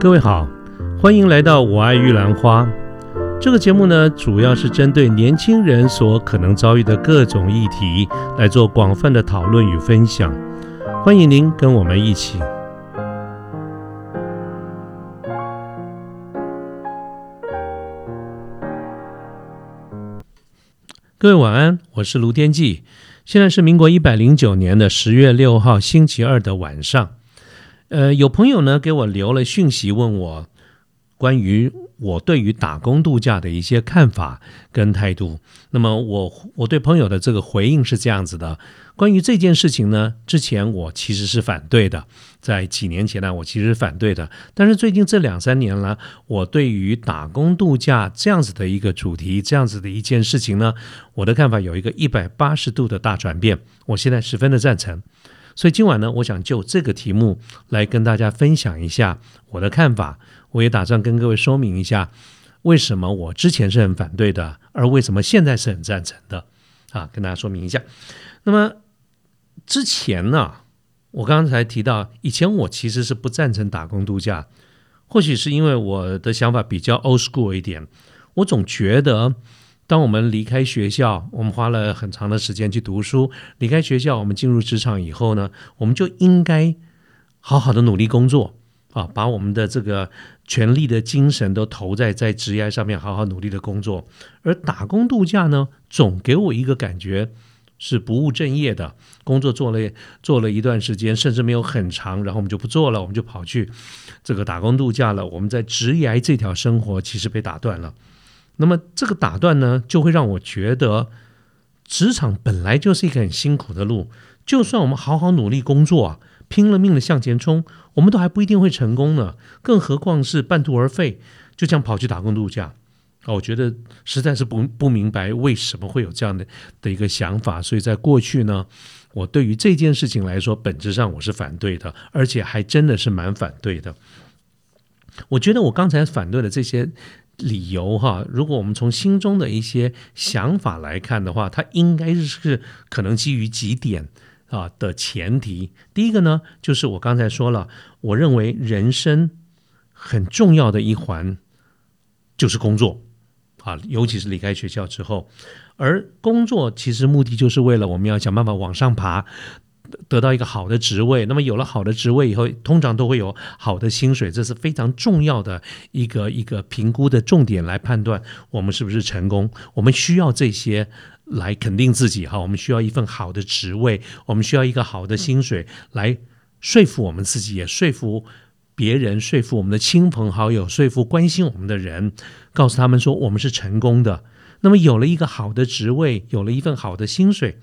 各位好，欢迎来到我爱玉兰花。这个节目呢，主要是针对年轻人所可能遭遇的各种议题来做广泛的讨论与分享。欢迎您跟我们一起。各位晚安，我是卢天记。现在是民国一百零九年的十月六号星期二的晚上。呃，有朋友呢给我留了讯息，问我关于我对于打工度假的一些看法跟态度。那么我我对朋友的这个回应是这样子的：关于这件事情呢，之前我其实是反对的，在几年前呢，我其实反对的。但是最近这两三年了，我对于打工度假这样子的一个主题，这样子的一件事情呢，我的看法有一个一百八十度的大转变。我现在十分的赞成。所以今晚呢，我想就这个题目来跟大家分享一下我的看法。我也打算跟各位说明一下，为什么我之前是很反对的，而为什么现在是很赞成的。啊，跟大家说明一下。那么之前呢，我刚才提到，以前我其实是不赞成打工度假，或许是因为我的想法比较 old school 一点，我总觉得。当我们离开学校，我们花了很长的时间去读书。离开学校，我们进入职场以后呢，我们就应该好好的努力工作啊，把我们的这个全力的精神都投在在职业上面，好好努力的工作。而打工度假呢，总给我一个感觉是不务正业的工作，做了做了一段时间，甚至没有很长，然后我们就不做了，我们就跑去这个打工度假了。我们在职业这条生活其实被打断了。那么这个打断呢，就会让我觉得，职场本来就是一个很辛苦的路。就算我们好好努力工作啊，拼了命的向前冲，我们都还不一定会成功呢。更何况是半途而废，就这样跑去打工度假啊！我觉得实在是不不明白为什么会有这样的的一个想法。所以在过去呢，我对于这件事情来说，本质上我是反对的，而且还真的是蛮反对的。我觉得我刚才反对的这些。理由哈，如果我们从心中的一些想法来看的话，它应该是可能基于几点啊的前提。第一个呢，就是我刚才说了，我认为人生很重要的一环就是工作啊，尤其是离开学校之后，而工作其实目的就是为了我们要想办法往上爬。得到一个好的职位，那么有了好的职位以后，通常都会有好的薪水，这是非常重要的一个一个评估的重点来判断我们是不是成功。我们需要这些来肯定自己哈，我们需要一份好的职位，我们需要一个好的薪水来说服我们自己，也说服别人，说服我们的亲朋好友，说服关心我们的人，告诉他们说我们是成功的。那么有了一个好的职位，有了一份好的薪水，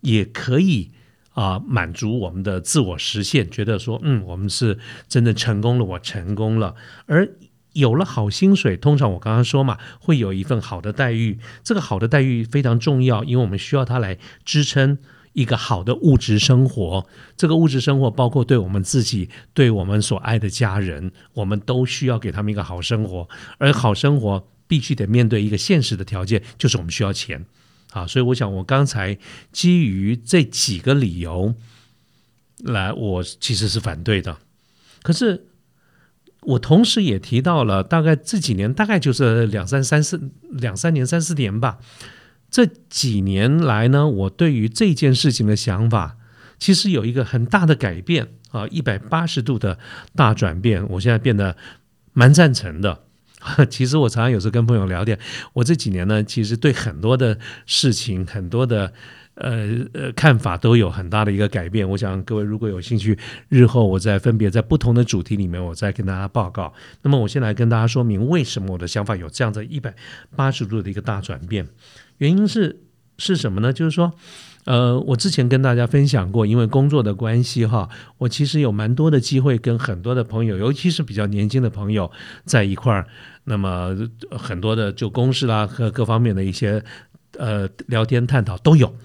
也可以。啊，满足我们的自我实现，觉得说，嗯，我们是真的成功了，我成功了。而有了好薪水，通常我刚刚说嘛，会有一份好的待遇。这个好的待遇非常重要，因为我们需要它来支撑一个好的物质生活。这个物质生活包括对我们自己、对我们所爱的家人，我们都需要给他们一个好生活。而好生活必须得面对一个现实的条件，就是我们需要钱。啊，所以我想，我刚才基于这几个理由来，我其实是反对的。可是我同时也提到了，大概这几年，大概就是两三三四两三年、三四年吧。这几年来呢，我对于这件事情的想法，其实有一个很大的改变啊，一百八十度的大转变。我现在变得蛮赞成的。其实我常常有时候跟朋友聊天，我这几年呢，其实对很多的事情、很多的呃呃看法都有很大的一个改变。我想各位如果有兴趣，日后我再分别在不同的主题里面，我再跟大家报告。那么我先来跟大家说明为什么我的想法有这样的一百八十度的一个大转变，原因是是什么呢？就是说。呃，我之前跟大家分享过，因为工作的关系哈，我其实有蛮多的机会跟很多的朋友，尤其是比较年轻的朋友在一块儿。那么很多的就公事啦和各方面的一些呃聊天探讨都有。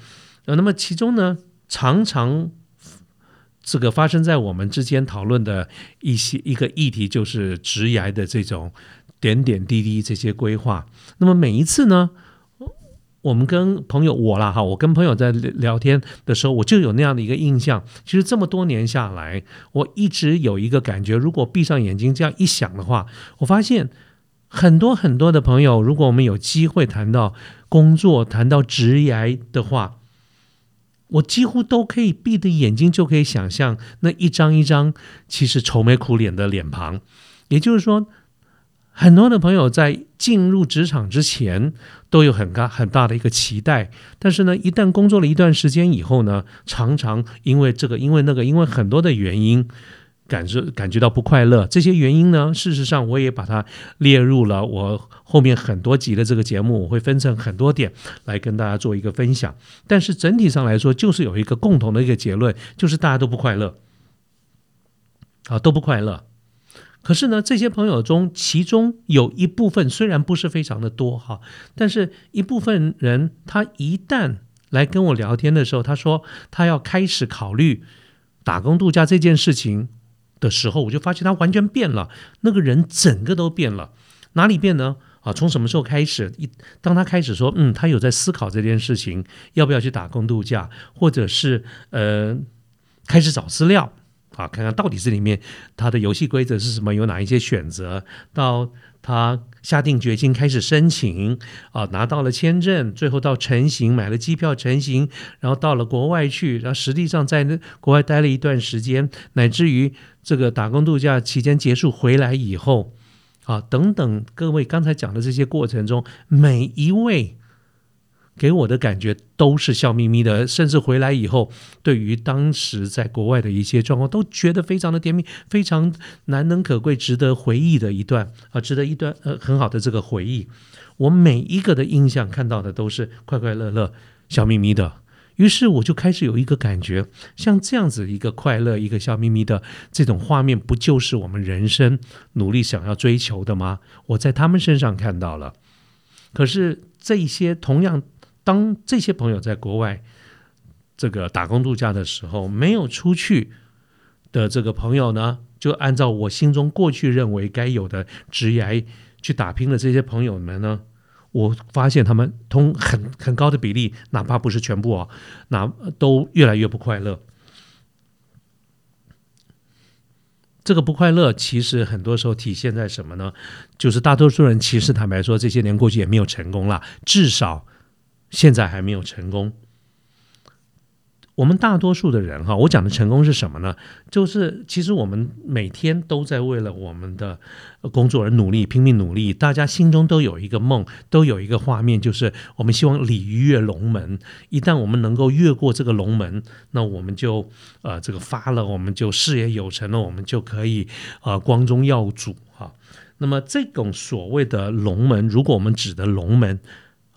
呃，那么其中呢，常常这个发生在我们之间讨论的一些一个议题，就是职涯的这种点点滴滴这些规划。那么每一次呢？我们跟朋友我啦哈，我跟朋友在聊天的时候，我就有那样的一个印象。其实这么多年下来，我一直有一个感觉，如果闭上眼睛这样一想的话，我发现很多很多的朋友，如果我们有机会谈到工作、谈到职涯的话，我几乎都可以闭着眼睛就可以想象那一张一张其实愁眉苦脸的脸庞。也就是说。很多的朋友在进入职场之前都有很大很大的一个期待，但是呢，一旦工作了一段时间以后呢，常常因为这个、因为那个、因为很多的原因，感受感觉到不快乐。这些原因呢，事实上我也把它列入了我后面很多集的这个节目，我会分成很多点来跟大家做一个分享。但是整体上来说，就是有一个共同的一个结论，就是大家都不快乐，啊，都不快乐。可是呢，这些朋友中，其中有一部分虽然不是非常的多哈，但是一部分人，他一旦来跟我聊天的时候，他说他要开始考虑打工度假这件事情的时候，我就发现他完全变了，那个人整个都变了。哪里变呢？啊，从什么时候开始？一当他开始说，嗯，他有在思考这件事情，要不要去打工度假，或者是呃，开始找资料。啊，看看到底这里面他的游戏规则是什么，有哪一些选择？到他下定决心开始申请，啊，拿到了签证，最后到成行，买了机票成行，然后到了国外去，然后实际上在那国外待了一段时间，乃至于这个打工度假期间结束回来以后，啊，等等，各位刚才讲的这些过程中，每一位。给我的感觉都是笑眯眯的，甚至回来以后，对于当时在国外的一些状况，都觉得非常的甜蜜，非常难能可贵、值得回忆的一段啊，值得一段呃很好的这个回忆。我每一个的印象看到的都是快快乐乐、笑眯眯的，于是我就开始有一个感觉，像这样子一个快乐、一个笑眯眯的这种画面，不就是我们人生努力想要追求的吗？我在他们身上看到了，可是这些同样。当这些朋友在国外这个打工度假的时候，没有出去的这个朋友呢，就按照我心中过去认为该有的职业去打拼的这些朋友们呢，我发现他们通很很高的比例，哪怕不是全部哦，那都越来越不快乐。这个不快乐其实很多时候体现在什么呢？就是大多数人其实坦白说，这些年过去也没有成功了，至少。现在还没有成功。我们大多数的人哈，我讲的成功是什么呢？就是其实我们每天都在为了我们的工作而努力，拼命努力。大家心中都有一个梦，都有一个画面，就是我们希望鲤鱼跃龙门。一旦我们能够越过这个龙门，那我们就呃这个发了，我们就事业有成了，我们就可以呃光宗耀祖哈。那么这种所谓的龙门，如果我们指的龙门。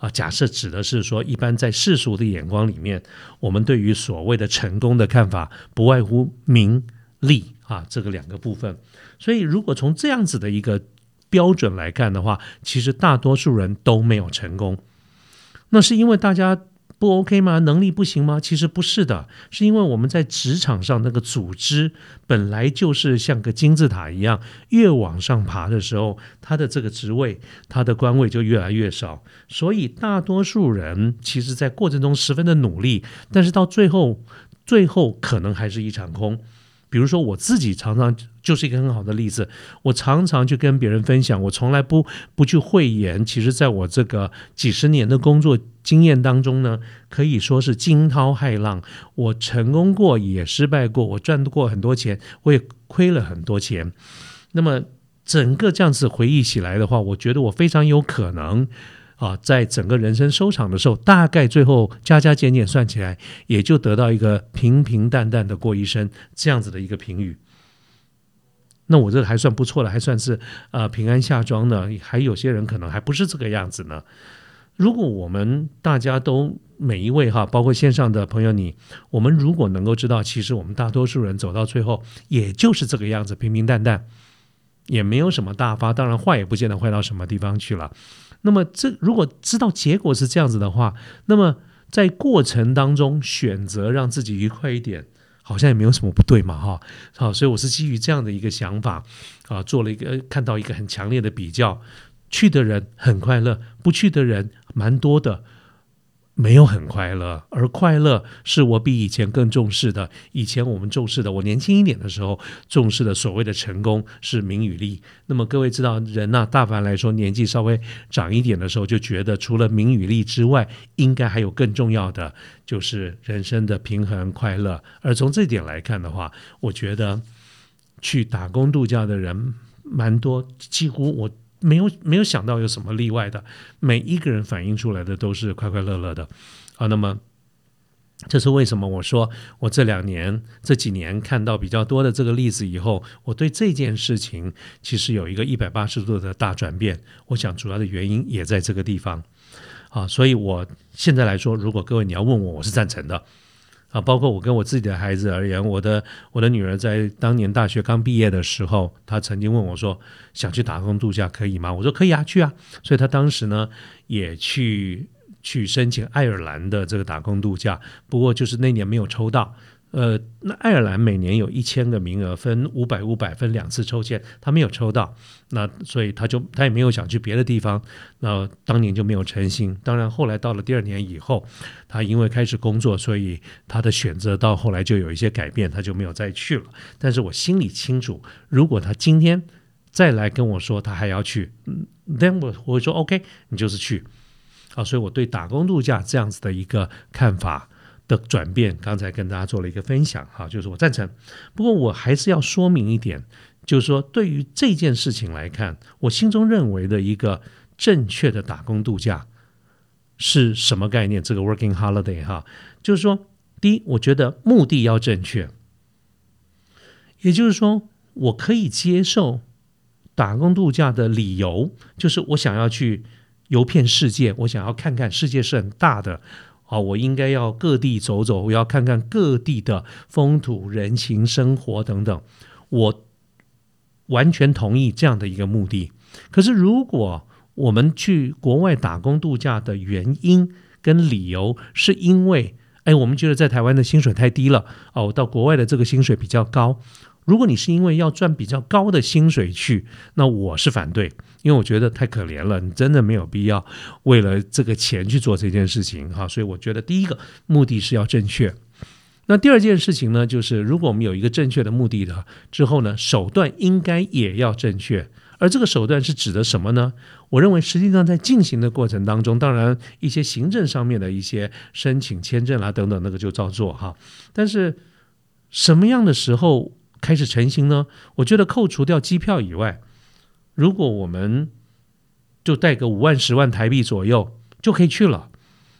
啊，假设指的是说，一般在世俗的眼光里面，我们对于所谓的成功的看法，不外乎名利啊这个两个部分。所以，如果从这样子的一个标准来看的话，其实大多数人都没有成功。那是因为大家。不 OK 吗？能力不行吗？其实不是的，是因为我们在职场上那个组织本来就是像个金字塔一样，越往上爬的时候，他的这个职位、他的官位就越来越少。所以大多数人其实，在过程中十分的努力，但是到最后，最后可能还是一场空。比如说我自己常常就是一个很好的例子，我常常去跟别人分享，我从来不不去讳言。其实，在我这个几十年的工作经验当中呢，可以说是惊涛骇浪。我成功过，也失败过，我赚过很多钱，我也亏了很多钱。那么，整个这样子回忆起来的话，我觉得我非常有可能。啊，在整个人生收场的时候，大概最后加加减减算起来，也就得到一个平平淡淡的过一生这样子的一个评语。那我这还算不错了，还算是呃平安下庄呢。还有些人可能还不是这个样子呢。如果我们大家都每一位哈，包括线上的朋友你，我们如果能够知道，其实我们大多数人走到最后也就是这个样子，平平淡淡，也没有什么大发，当然坏也不见得坏到什么地方去了。那么，这如果知道结果是这样子的话，那么在过程当中选择让自己愉快一点，好像也没有什么不对嘛，哈。好，所以我是基于这样的一个想法啊，做了一个看到一个很强烈的比较，去的人很快乐，不去的人蛮多的。没有很快乐，而快乐是我比以前更重视的。以前我们重视的，我年轻一点的时候重视的所谓的成功是名与利。那么各位知道，人呐，大凡来说，年纪稍微长一点的时候，就觉得除了名与利之外，应该还有更重要的，就是人生的平衡快乐。而从这点来看的话，我觉得去打工度假的人蛮多，几乎我。没有没有想到有什么例外的，每一个人反映出来的都是快快乐乐的啊。那么，这是为什么？我说我这两年这几年看到比较多的这个例子以后，我对这件事情其实有一个一百八十度的大转变。我想主要的原因也在这个地方啊。所以我现在来说，如果各位你要问我，我是赞成的。啊，包括我跟我自己的孩子而言，我的我的女儿在当年大学刚毕业的时候，她曾经问我说：“想去打工度假可以吗？”我说：“可以啊，去啊。”所以她当时呢也去去申请爱尔兰的这个打工度假，不过就是那年没有抽到。呃，那爱尔兰每年有一千个名额，分五百五百分两次抽签，他没有抽到，那所以他就他也没有想去别的地方，那当年就没有成行。当然后来到了第二年以后，他因为开始工作，所以他的选择到后来就有一些改变，他就没有再去了。但是我心里清楚，如果他今天再来跟我说他还要去，嗯，then 我我会说 OK，你就是去啊。所以我对打工度假这样子的一个看法。的转变，刚才跟大家做了一个分享，哈，就是我赞成。不过我还是要说明一点，就是说对于这件事情来看，我心中认为的一个正确的打工度假是什么概念？这个 working holiday 哈，就是说，第一，我觉得目的要正确，也就是说，我可以接受打工度假的理由，就是我想要去游遍世界，我想要看看世界是很大的。啊，我应该要各地走走，我要看看各地的风土人情、生活等等。我完全同意这样的一个目的。可是，如果我们去国外打工度假的原因跟理由，是因为，哎，我们觉得在台湾的薪水太低了，哦，到国外的这个薪水比较高。如果你是因为要赚比较高的薪水去，那我是反对，因为我觉得太可怜了，你真的没有必要为了这个钱去做这件事情哈。所以我觉得第一个目的是要正确。那第二件事情呢，就是如果我们有一个正确的目的的之后呢，手段应该也要正确。而这个手段是指的什么呢？我认为实际上在进行的过程当中，当然一些行政上面的一些申请签证啦等等，那个就照做哈。但是什么样的时候？开始成型呢？我觉得扣除掉机票以外，如果我们就带个五万、十万台币左右就可以去了，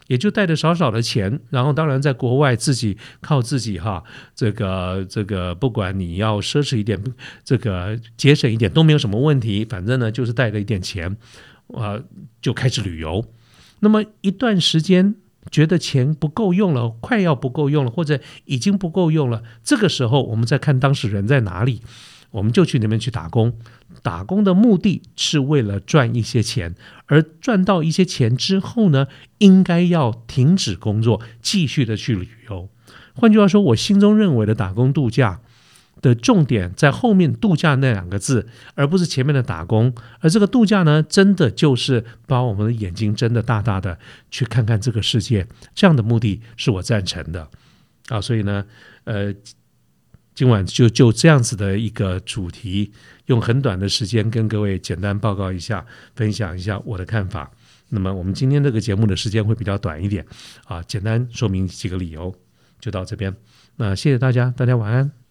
也就带着少少的钱，然后当然在国外自己靠自己哈，这个这个不管你要奢侈一点，这个节省一点都没有什么问题。反正呢，就是带着一点钱，啊，就开始旅游。那么一段时间。觉得钱不够用了，快要不够用了，或者已经不够用了，这个时候我们再看当事人在哪里，我们就去那边去打工。打工的目的是为了赚一些钱，而赚到一些钱之后呢，应该要停止工作，继续的去旅游。换句话说，我心中认为的打工度假。的重点在后面“度假”那两个字，而不是前面的打工。而这个度假呢，真的就是把我们的眼睛睁得大大的，去看看这个世界。这样的目的是我赞成的啊。所以呢，呃，今晚就就这样子的一个主题，用很短的时间跟各位简单报告一下，分享一下我的看法。那么我们今天这个节目的时间会比较短一点啊，简单说明几个理由，就到这边。那谢谢大家，大家晚安。